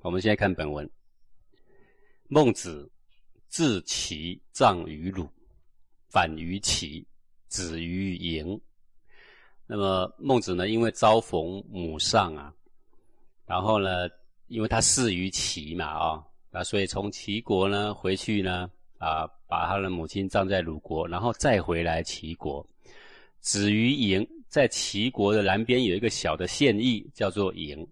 我们现在看本文。孟子自齐葬于鲁，反于齐，止于营。那么孟子呢，因为遭逢母丧啊，然后呢，因为他逝于齐嘛，啊，那所以从齐国呢回去呢，啊，把他的母亲葬在鲁国，然后再回来齐国，止于营。在齐国的南边有一个小的县邑，叫做营。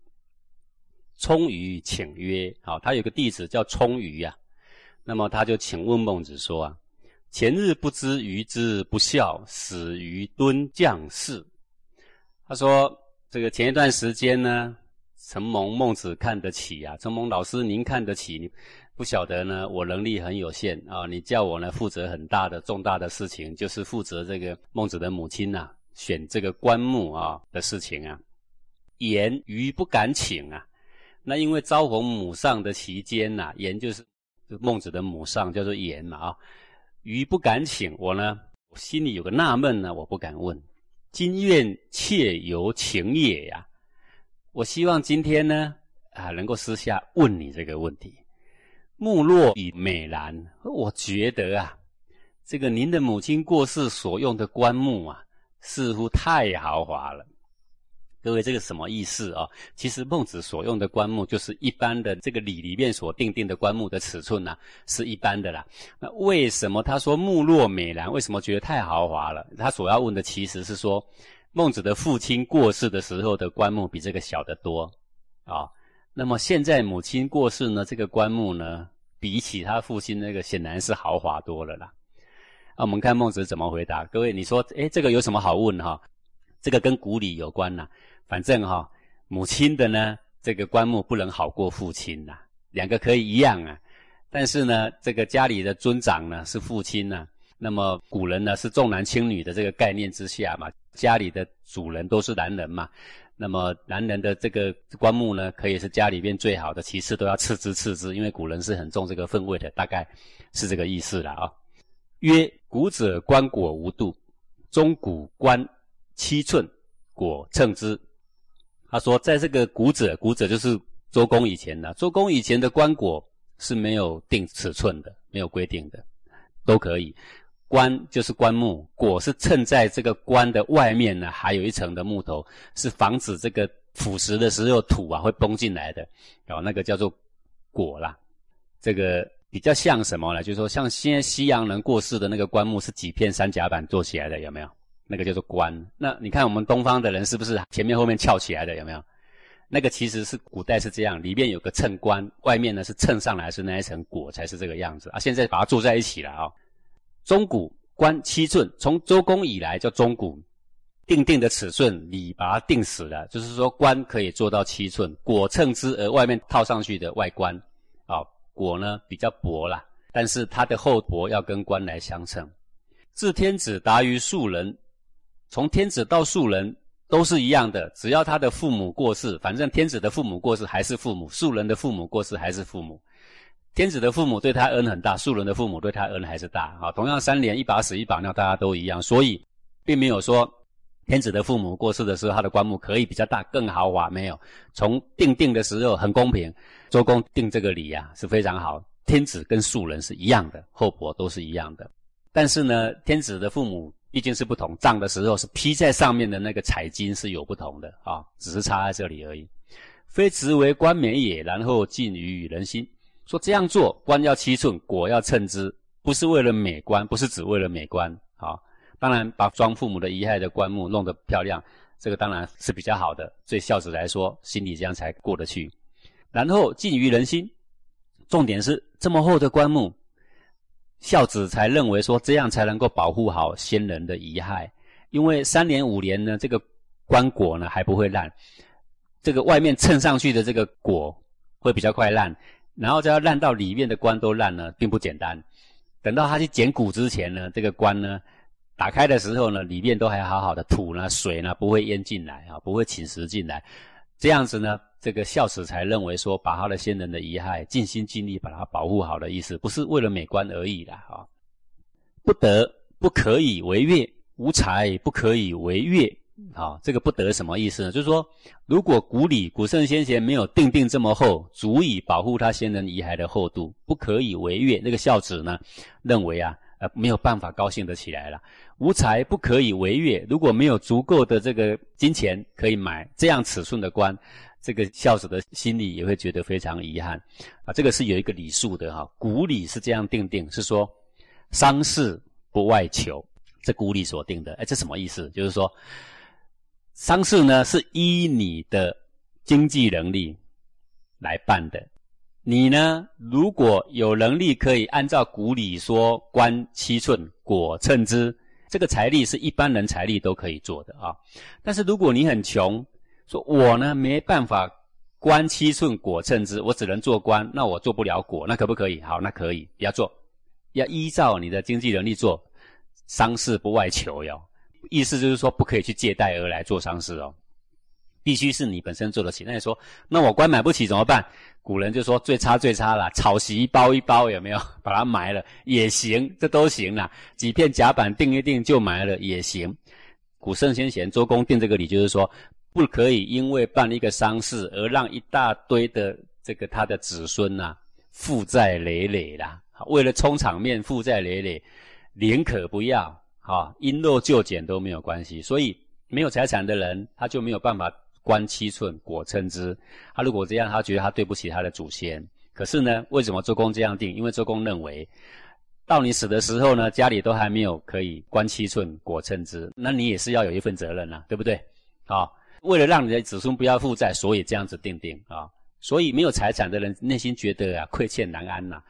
冲于请曰：“好，他有个弟子叫冲于啊。那么他就请问孟子说啊：前日不知鱼之不孝，死于敦将士。他说这个前一段时间呢，承蒙孟子看得起啊，承蒙老师您看得起，不晓得呢，我能力很有限啊，你叫我呢负责很大的重大的事情，就是负责这个孟子的母亲呐。”选这个棺木啊的事情啊，言余不敢请啊。那因为招逢母丧的期间呐，言就是孟子的母丧，叫做言嘛啊。余不敢请我呢，心里有个纳闷呢，我不敢问。今愿妾由情也呀，我希望今天呢啊，能够私下问你这个问题。木落以美兰，我觉得啊，这个您的母亲过世所用的棺木啊。似乎太豪华了，各位，这个什么意思啊？其实孟子所用的棺木就是一般的这个礼里面所定定的棺木的尺寸呢，是一般的啦。那为什么他说木落美兰？为什么觉得太豪华了？他所要问的其实是说，孟子的父亲过世的时候的棺木比这个小得多啊。那么现在母亲过世呢，这个棺木呢，比起他父亲那个显然是豪华多了啦。那我们看孟子怎么回答。各位，你说，诶，这个有什么好问哈？这个跟古礼有关呐。反正哈，母亲的呢，这个棺木不能好过父亲呐。两个可以一样啊，但是呢，这个家里的尊长呢是父亲呐。那么古人呢是重男轻女的这个概念之下嘛，家里的主人都是男人嘛。那么男人的这个棺木呢，可以是家里面最好的，其次都要次之次之，因为古人是很重这个分位的，大概是这个意思了啊。曰：古者棺椁无度，中古棺七寸，椁称之。他说，在这个古者，古者就是周公以前的。周公以前的棺椁是没有定尺寸的，没有规定的，都可以。棺就是棺木，椁是衬在这个棺的外面呢，还有一层的木头，是防止这个腐蚀的时候土啊会崩进来的。然后那个叫做椁啦，这个。比较像什么呢？就是说，像现在西洋人过世的那个棺木是几片三甲板做起来的，有没有？那个叫做官。那你看我们东方的人是不是前面后面翘起来的？有没有？那个其实是古代是这样，里面有个衬棺，外面呢是衬上来是那一层果才是这个样子啊。现在把它做在一起了啊。中古官七寸，从周公以来叫中古，定定的尺寸你把它定死了，就是说官可以做到七寸，果称之而外面套上去的外观啊。果呢比较薄啦，但是它的厚薄要跟官来相称。自天子达于庶人，从天子到庶人都是一样的，只要他的父母过世，反正天子的父母过世还是父母，庶人的父母过世还是父母。天子的父母对他恩很大，庶人的父母对他恩还是大啊。同样三年一把屎一把尿，大家都一样，所以并没有说。天子的父母过世的时候，他的棺木可以比较大、更豪华。没有从定定的时候很公平，周公定这个礼呀是非常好。天子跟庶人是一样的，厚薄都是一样的。但是呢，天子的父母毕竟是不同，葬的时候是披在上面的那个彩金是有不同的啊，只是差在这里而已。非直为冠冕也，然后尽于人心。说这样做，官要七寸，果要称之，不是为了美观，不是只为了美观啊。当然，把装父母的遗骸的棺木弄得漂亮，这个当然是比较好的。对孝子来说，心里这样才过得去。然后尽于人心，重点是这么厚的棺木，孝子才认为说这样才能够保护好先人的遗骸。因为三年五年呢，这个棺椁呢还不会烂，这个外面衬上去的这个椁会比较快烂，然后再要烂到里面的棺都烂了，并不简单。等到他去捡骨之前呢，这个棺呢。打开的时候呢，里面都还好好的，土呢、水呢不会淹进来啊，不会侵蚀进来。这样子呢，这个孝子才认为说，把他的先人的遗骸尽心尽力把它保护好的意思，不是为了美观而已啦啊。不得不可以为乐，无才不可以为乐，啊，这个不得什么意思呢？就是说，如果古礼古圣先贤没有定定这么厚，足以保护他先人遗骸的厚度，不可以违越。那个孝子呢，认为啊，呃，没有办法高兴得起来了。无才不可以违越，如果没有足够的这个金钱可以买这样尺寸的官，这个孝子的心里也会觉得非常遗憾。啊，这个是有一个礼数的哈，古礼是这样定定，是说丧事不外求，这古礼所定的。哎，这什么意思？就是说。丧事呢是依你的经济能力来办的，你呢如果有能力可以按照古礼说官七寸果称之，这个财力是一般人财力都可以做的啊。但是如果你很穷，说我呢没办法官七寸果称之，我只能做官，那我做不了果，那可不可以？好，那可以，要做，要依照你的经济能力做，丧事不外求哟。意思就是说，不可以去借贷而来做丧事哦，必须是你本身做得起。那你说，那我官买不起怎么办？古人就说最差最差了，草席包一包有没有？把它埋了也行，这都行啦。几片甲板定一定就埋了也行。古圣先贤周公定这个理，就是说，不可以因为办一个丧事而让一大堆的这个他的子孙呐负债累累啦。为了充场面负债累累，宁可不要。哈，因陋就简都没有关系，所以没有财产的人，他就没有办法观七寸果称之。他如果这样，他觉得他对不起他的祖先。可是呢，为什么周公这样定？因为周公认为，到你死的时候呢，家里都还没有可以观七寸果称之，那你也是要有一份责任呐，对不对？啊，为了让你的子孙不要负债，所以这样子定定啊。所以没有财产的人，内心觉得啊，愧欠难安呐。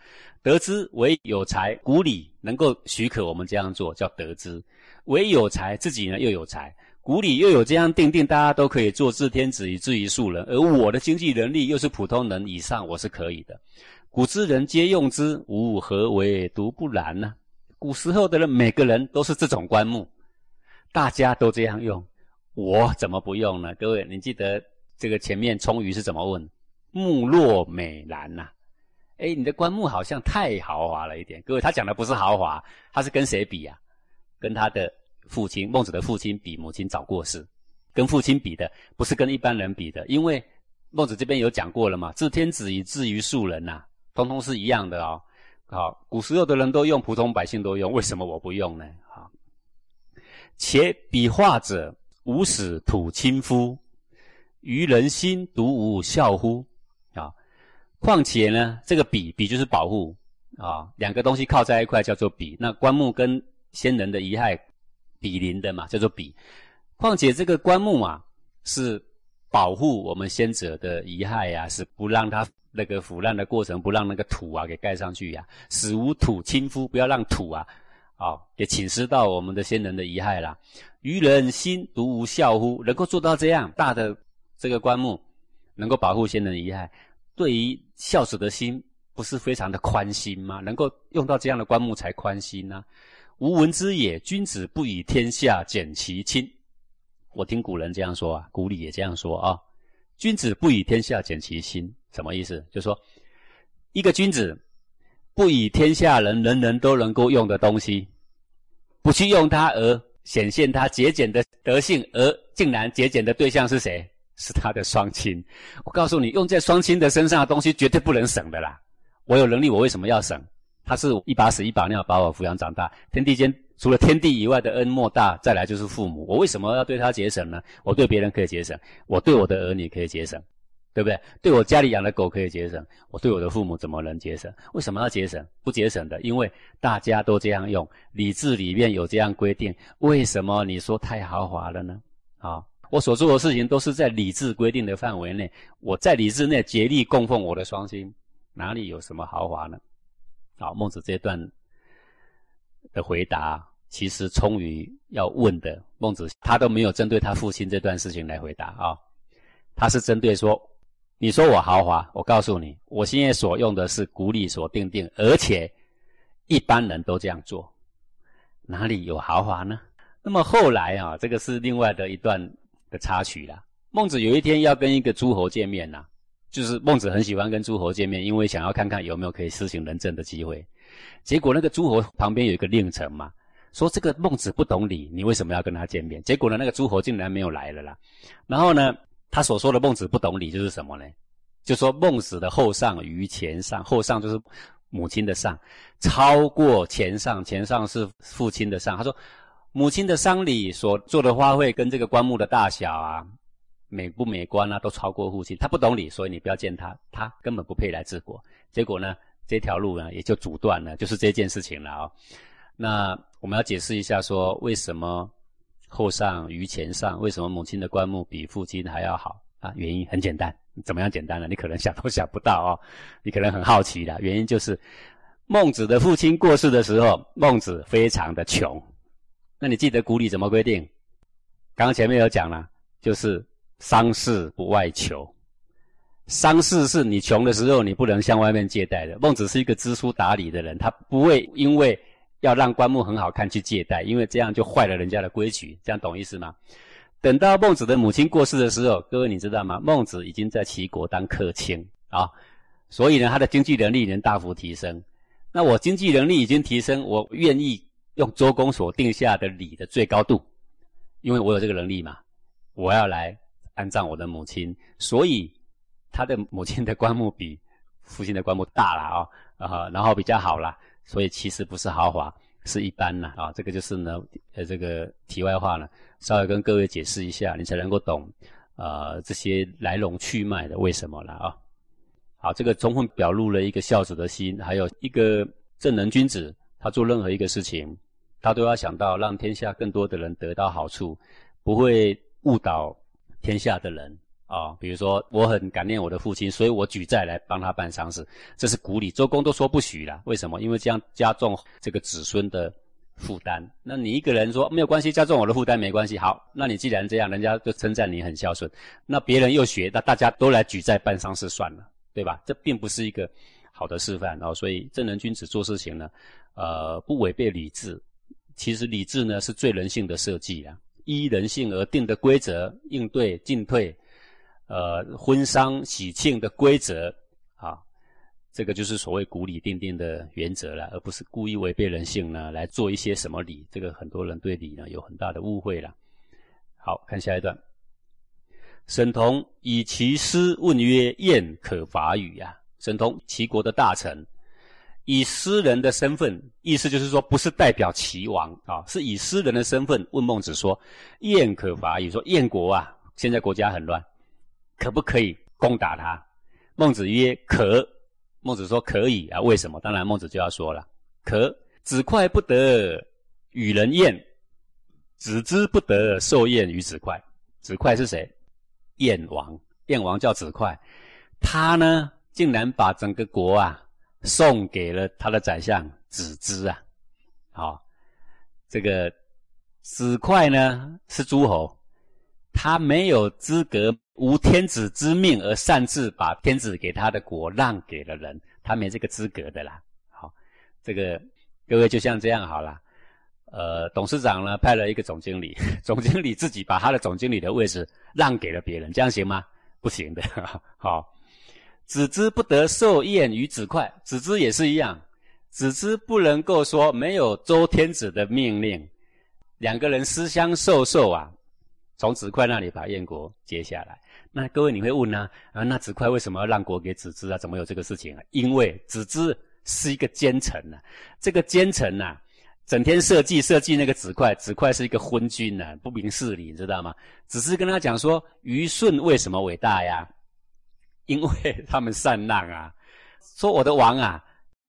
得之为有财，古礼能够许可我们这样做，叫得之。唯有才，自己呢又有才，古礼又有这样定定，大家都可以做治天子以至于庶人。而我的经济能力又是普通人以上，我是可以的。古之人皆用之，吾何为独不然呢？古时候的人，每个人都是这种棺木，大家都这样用，我怎么不用呢？各位，你记得这个前面充鱼是怎么问？木落美兰呐。哎，你的棺木好像太豪华了一点。各位，他讲的不是豪华，他是跟谁比啊？跟他的父亲孟子的父亲比，母亲早过世，跟父亲比的，不是跟一般人比的。因为孟子这边有讲过了嘛，治天子以至于庶人呐，通通是一样的哦。好，古时候的人都用，普通百姓都用，为什么我不用呢？好，且比画者无使土亲夫，于人心独无效乎？啊况且呢，这个比比就是保护啊，两个东西靠在一块叫做比。那棺木跟先人的遗骸比邻的嘛，叫做比。况且这个棺木啊，是保护我们先者的遗骸呀，是不让它那个腐烂的过程，不让那个土啊给盖上去呀，死无土亲夫，不要让土啊啊给侵蚀到我们的先人的遗骸啦。愚人心独无孝乎？能够做到这样大的这个棺木，能够保护先人遗骸。对于孝子的心，不是非常的宽心吗？能够用到这样的棺木才宽心呢？吾闻之也，君子不以天下减其亲。我听古人这样说啊，古礼也这样说啊。君子不以天下减其亲，什么意思？就说一个君子不以天下人人人都能够用的东西，不去用它而显现他节俭的德性，而竟然节俭的对象是谁？是他的双亲，我告诉你，用在双亲的身上的东西绝对不能省的啦。我有能力，我为什么要省？他是一把屎一把尿把我抚养长大，天地间除了天地以外的恩莫大，再来就是父母。我为什么要对他节省呢？我对别人可以节省，我对我的儿女可以节省，对不对？对我家里养的狗可以节省，我对我的父母怎么能节省？为什么要节省？不节省的，因为大家都这样用，礼制里面有这样规定。为什么你说太豪华了呢？啊？我所做的事情都是在理智规定的范围内，我在理智内竭力供奉我的双亲，哪里有什么豪华呢？好，孟子这段的回答，其实充于要问的。孟子他都没有针对他父亲这段事情来回答啊，他是针对说，你说我豪华，我告诉你，我现在所用的是古礼所定定，而且一般人都这样做，哪里有豪华呢？那么后来啊，这个是另外的一段。的插曲啦。孟子有一天要跟一个诸侯见面呐，就是孟子很喜欢跟诸侯见面，因为想要看看有没有可以施行仁政的机会。结果那个诸侯旁边有一个令臣嘛，说这个孟子不懂礼，你为什么要跟他见面？结果呢，那个诸侯竟然没有来了啦。然后呢，他所说的孟子不懂礼就是什么呢？就说孟子的后上于前上，后上就是母亲的上，超过前上，前上是父亲的上。他说，母亲的丧礼所做的花卉跟这个棺木的大小啊，美不美观啊，都超过父亲。他不懂礼，所以你不要见他，他根本不配来治国。结果呢，这条路呢也就阻断了，就是这件事情了啊。那我们要解释一下，说为什么后上于前上？为什么母亲的棺木比父亲还要好啊？原因很简单。怎么样简单呢？你可能想都想不到哦，你可能很好奇的原因就是，孟子的父亲过世的时候，孟子非常的穷。那你记得古礼怎么规定？刚刚前面有讲了，就是丧事不外求。丧事是你穷的时候，你不能向外面借贷的。孟子是一个知书达理的人，他不会因为要让棺木很好看去借贷，因为这样就坏了人家的规矩。这样懂意思吗？等到孟子的母亲过世的时候，各位你知道吗？孟子已经在齐国当客卿啊，所以呢，他的经济能力能大幅提升。那我经济能力已经提升，我愿意用周公所定下的礼的最高度，因为我有这个能力嘛，我要来安葬我的母亲。所以他的母亲的棺木比父亲的棺木大了啊，啊，然后比较好了，所以其实不是豪华。是一般啦，啊，这个就是呢，呃，这个题外话呢，稍微跟各位解释一下，你才能够懂，呃，这些来龙去脉的为什么了啊。好，这个充分表露了一个孝子的心，还有一个正人君子，他做任何一个事情，他都要想到让天下更多的人得到好处，不会误导天下的人。啊，比如说我很感念我的父亲，所以我举债来帮他办丧事，这是古礼，周公都说不许了。为什么？因为这样加重这个子孙的负担。那你一个人说没有关系，加重我的负担没关系。好，那你既然这样，人家就称赞你很孝顺，那别人又学，那大家都来举债办丧事算了，对吧？这并不是一个好的示范哦。所以正人君子做事情呢，呃，不违背礼制。其实礼制呢是最人性的设计啊，依人性而定的规则应对进退。呃，婚丧喜庆的规则啊，这个就是所谓古礼定定的原则了，而不是故意违背人性呢来做一些什么礼。这个很多人对礼呢有很大的误会了。好看下一段，沈同以其师问曰：“燕可伐与？”啊，沈同齐国的大臣，以私人的身份，意思就是说不是代表齐王啊，是以私人的身份问孟子说：“燕可伐也？”说燕国啊，现在国家很乱。可不可以攻打他？孟子曰：“可。”孟子说：“可以啊。”为什么？当然，孟子就要说了：“可子快不得与人宴，子之不得受宴于子快。子快是谁？燕王。燕王叫子快，他呢，竟然把整个国啊送给了他的宰相子之啊。好，这个子快呢是诸侯。”他没有资格无天子之命而擅自把天子给他的国让给了人，他没这个资格的啦。好，这个各位就像这样好了。呃，董事长呢派了一个总经理，总经理自己把他的总经理的位置让给了别人，这样行吗？不行的。好，子之不得受宴于子快，子之也是一样，子之不能够说没有周天子的命令，两个人私相授受啊。从子快那里把燕国接下来，那各位你会问呢？啊，那子快为什么要让国给子之啊？怎么有这个事情啊？因为子之是一个奸臣呐，这个奸臣呐，整天设计设计那个子快，子快是一个昏君呐，不明事理，你知道吗？只是跟他讲说，虞舜为什么伟大呀？因为他们善让啊，说我的王啊，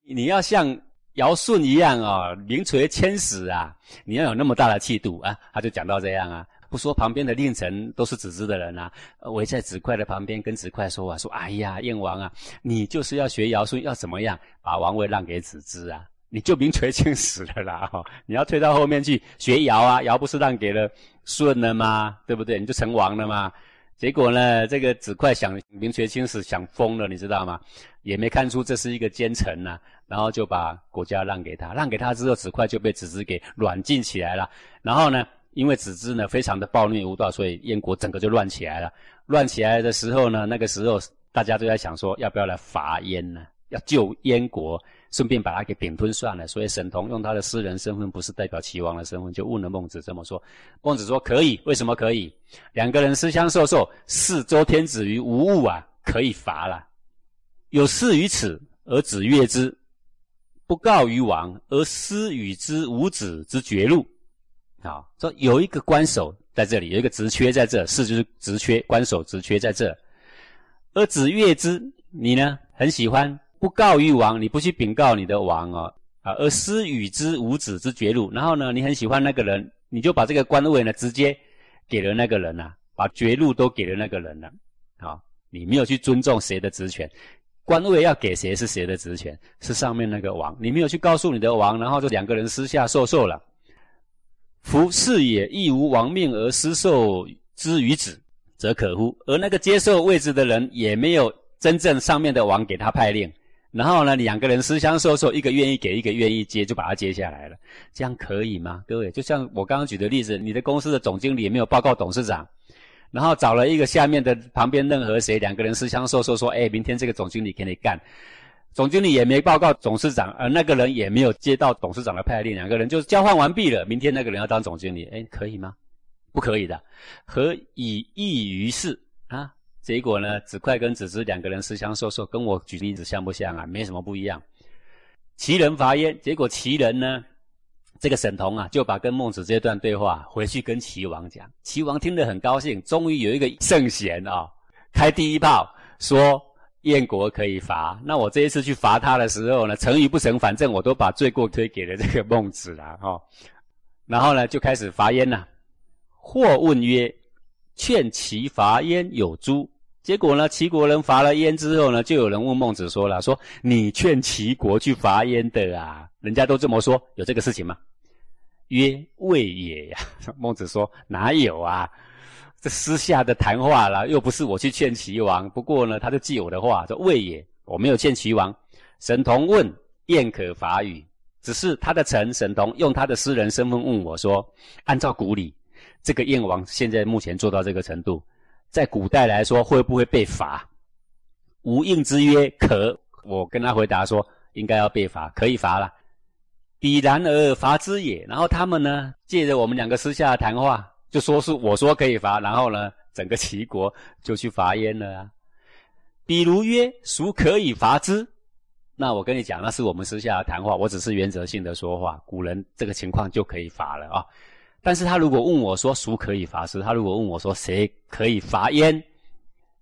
你要像尧舜一样啊，名垂千史啊，你要有那么大的气度啊，他就讲到这样啊。不说旁边的令臣都是子之的人啊，围在子快的旁边跟子快说啊，说哎呀，燕王啊，你就是要学尧舜，要怎么样把王位让给子之啊？你就名垂青史了啦！哈，你要退到后面去学尧啊，尧不是让给了舜了吗？对不对？你就成王了吗？结果呢，这个子快想名垂青史，想疯了，你知道吗？也没看出这是一个奸臣呐，然后就把国家让给他，让给他之后，子快就被子之给软禁起来了，然后呢？因为子之呢非常的暴虐无道，所以燕国整个就乱起来了。乱起来的时候呢，那个时候大家都在想说，要不要来伐燕呢？要救燕国，顺便把他给并吞算了。所以沈同用他的私人身份，不是代表齐王的身份，就问了孟子这么说。孟子说可以，为什么可以？两个人私相授受，视周天子于无物啊，可以罚了。有事于此而子悦之，不告于王而私与之无子之绝路。啊，说有一个官守在这里，有一个职缺在这，事就是职缺，官守职缺在这。而子悦之，你呢很喜欢，不告于王，你不去禀告你的王哦，啊，而私与之无子之绝路。然后呢，你很喜欢那个人，你就把这个官位呢直接给了那个人呐，把绝路都给了那个人了。啊，你没有去尊重谁的职权。官位要给谁是谁的职权，是上面那个王。你没有去告诉你的王，然后就两个人私下授受了。夫是也，亦无王命而私受之于子，则可乎？而那个接受位置的人，也没有真正上面的王给他派令。然后呢，两个人私相授受，一个愿意给，一个愿意接，就把他接下来了。这样可以吗？各位，就像我刚刚举的例子，你的公司的总经理也没有报告董事长。然后找了一个下面的旁边任何谁，两个人私相授受，说：“哎，明天这个总经理给你干。”总经理也没报告董事长，而那个人也没有接到董事长的派令，两个人就交换完毕了。明天那个人要当总经理，哎，可以吗？不可以的。何以异于事啊？结果呢？子快跟子之两个人私相授受，跟我举例子像不像啊？没什么不一样。齐人伐燕，结果齐人呢？这个沈同啊，就把跟孟子这段对话回去跟齐王讲，齐王听得很高兴，终于有一个圣贤啊，开第一炮，说燕国可以伐。那我这一次去伐他的时候呢，成与不成，反正我都把罪过推给了这个孟子了哈。然后呢，就开始伐燕了。或问曰：“劝齐伐燕有诸？”结果呢，齐国人伐了燕之后呢，就有人问孟子说了：“说你劝齐国去伐燕的啊？人家都这么说，有这个事情吗？”曰：“未也呀。”孟子说：“哪有啊？这私下的谈话啦，又不是我去劝齐王。不过呢，他就记我的话，说未也，我没有劝齐王。”沈同问：“燕可伐与？”只是他的臣沈同用他的私人身份问我说：“按照古礼，这个燕王现在目前做到这个程度。”在古代来说，会不会被罚？无应之曰可。我跟他回答说，应该要被罚，可以罚了。彼然而罚之也。然后他们呢，借着我们两个私下的谈话，就说是我说可以罚，然后呢，整个齐国就去罚燕了啊。比如曰，孰可以罚之？那我跟你讲，那是我们私下的谈话，我只是原则性的说话。古人这个情况就可以罚了啊。但是他如果问我说孰可以伐之？他如果问我说谁可以伐燕，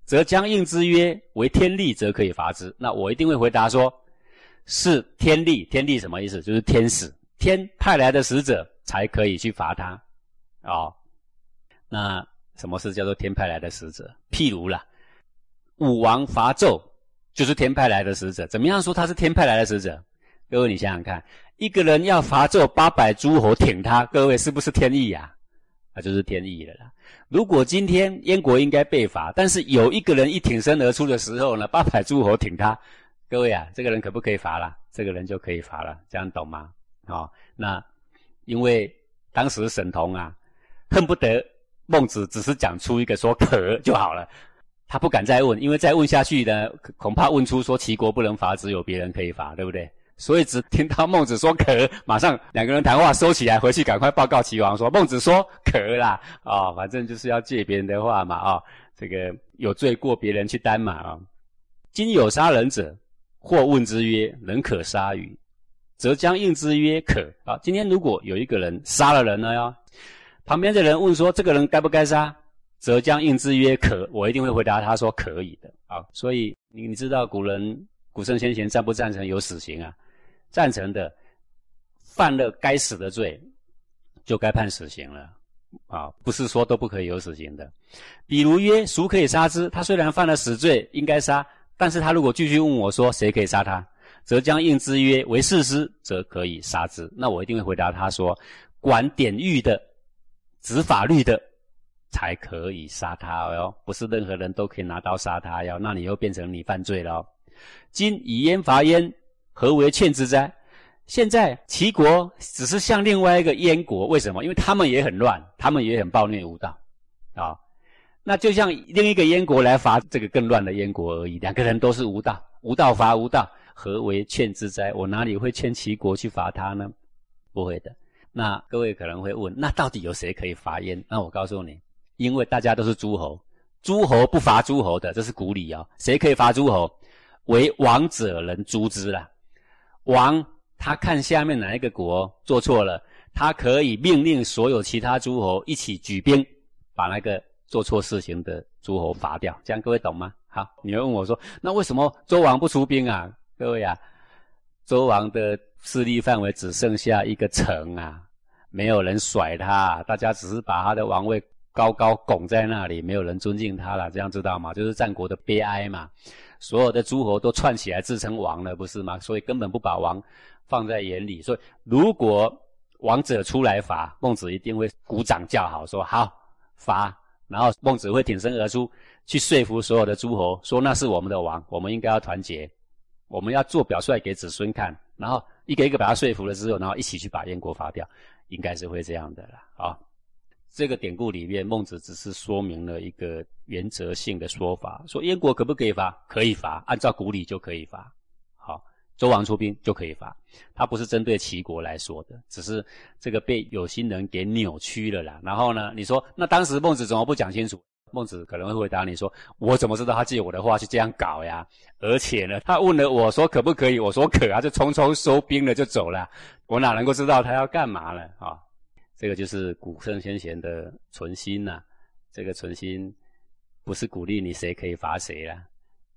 则将应之曰为天力，则可以伐之。那我一定会回答说，是天力。天力什么意思？就是天使，天派来的使者才可以去伐他。哦，那什么是叫做天派来的使者？譬如啦，武王伐纣，就是天派来的使者。怎么样说他是天派来的使者？各位你想想看。一个人要伐纣，八百诸侯挺他，各位是不是天意呀？那就是天意了啦。如果今天燕国应该被伐，但是有一个人一挺身而出的时候呢，八百诸侯挺他，各位啊，这个人可不可以伐了？这个人就可以伐了，这样懂吗？哦，那因为当时沈同啊，恨不得孟子只是讲出一个说可就好了，他不敢再问，因为再问下去呢，恐怕问出说齐国不能伐，只有别人可以伐，对不对？所以只听到孟子说可，马上两个人谈话收起来，回去赶快报告齐王说孟子说可啦啊，反正就是要借别人的话嘛啊，这个有罪过别人去担嘛啊。今有杀人者，或问之曰：人可杀与？则将应之曰：可啊。今天如果有一个人杀了人了呀，旁边的人问说这个人该不该杀？则将应之曰：可。我一定会回答他说可以的啊。所以你你知道古人古圣先贤赞不赞成有死刑啊？赞成的，犯了该死的罪，就该判死刑了，啊，不是说都不可以有死刑的。比如曰，孰可以杀之？他虽然犯了死罪，应该杀，但是他如果继续问我说谁可以杀他，则将应之曰为事师，则可以杀之。那我一定会回答他说，管典狱的、执法律的，才可以杀他哟，不是任何人都可以拿刀杀他哟，那你又变成你犯罪了。今以焉伐焉。何为劝之哉？现在齐国只是像另外一个燕国，为什么？因为他们也很乱，他们也很暴虐无道，啊，那就像另一个燕国来伐这个更乱的燕国而已。两个人都是无道，无道伐无道，何为劝之哉？我哪里会劝齐国去伐他呢？不会的。那各位可能会问，那到底有谁可以罚燕？那我告诉你，因为大家都是诸侯，诸侯不罚诸侯的，这是古礼哦。谁可以罚诸侯？为王者能诛之啦。王他看下面哪一个国做错了，他可以命令所有其他诸侯一起举兵，把那个做错事情的诸侯伐掉。这样各位懂吗？好，你会问我说，那为什么周王不出兵啊？各位啊，周王的势力范围只剩下一个城啊。没有人甩他，大家只是把他的王位高高拱在那里，没有人尊敬他了，这样知道吗？就是战国的悲哀嘛。所有的诸侯都串起来自称王了，不是吗？所以根本不把王放在眼里。所以如果王者出来伐，孟子一定会鼓掌叫好，说好伐。然后孟子会挺身而出，去说服所有的诸侯，说那是我们的王，我们应该要团结，我们要做表率给子孙看。然后一个一个把他说服了之后，然后一起去把燕国伐掉。应该是会这样的啦，啊，这个典故里面，孟子只是说明了一个原则性的说法，说燕国可不可以伐？可以伐，按照古礼就可以伐。好，周王出兵就可以伐，他不是针对齐国来说的，只是这个被有心人给扭曲了啦。然后呢，你说那当时孟子怎么不讲清楚？孟子可能会回答你说：“我怎么知道他借我的话去这样搞呀？而且呢，他问了我说可不可以？我说可啊，就匆匆收兵了就走了。我哪能够知道他要干嘛呢？啊，这个就是古圣先贤的存心呐。这个存心不是鼓励你谁可以罚谁啦，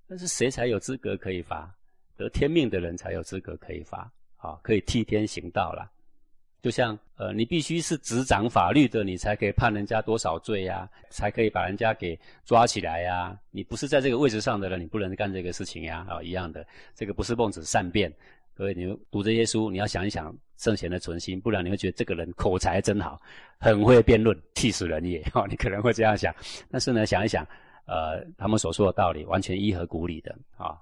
但是谁才有资格可以罚？得天命的人才有资格可以罚，啊，可以替天行道了。”就像呃，你必须是执掌法律的，你才可以判人家多少罪呀，才可以把人家给抓起来呀。你不是在这个位置上的人，你不能干这个事情呀。啊，一样的，这个不是孟子善变。各位，你读这些书，你要想一想圣贤的存心，不然你会觉得这个人口才真好，很会辩论，气死人也。哈，你可能会这样想。但是呢，想一想，呃，他们所说的道理完全一合古理的啊。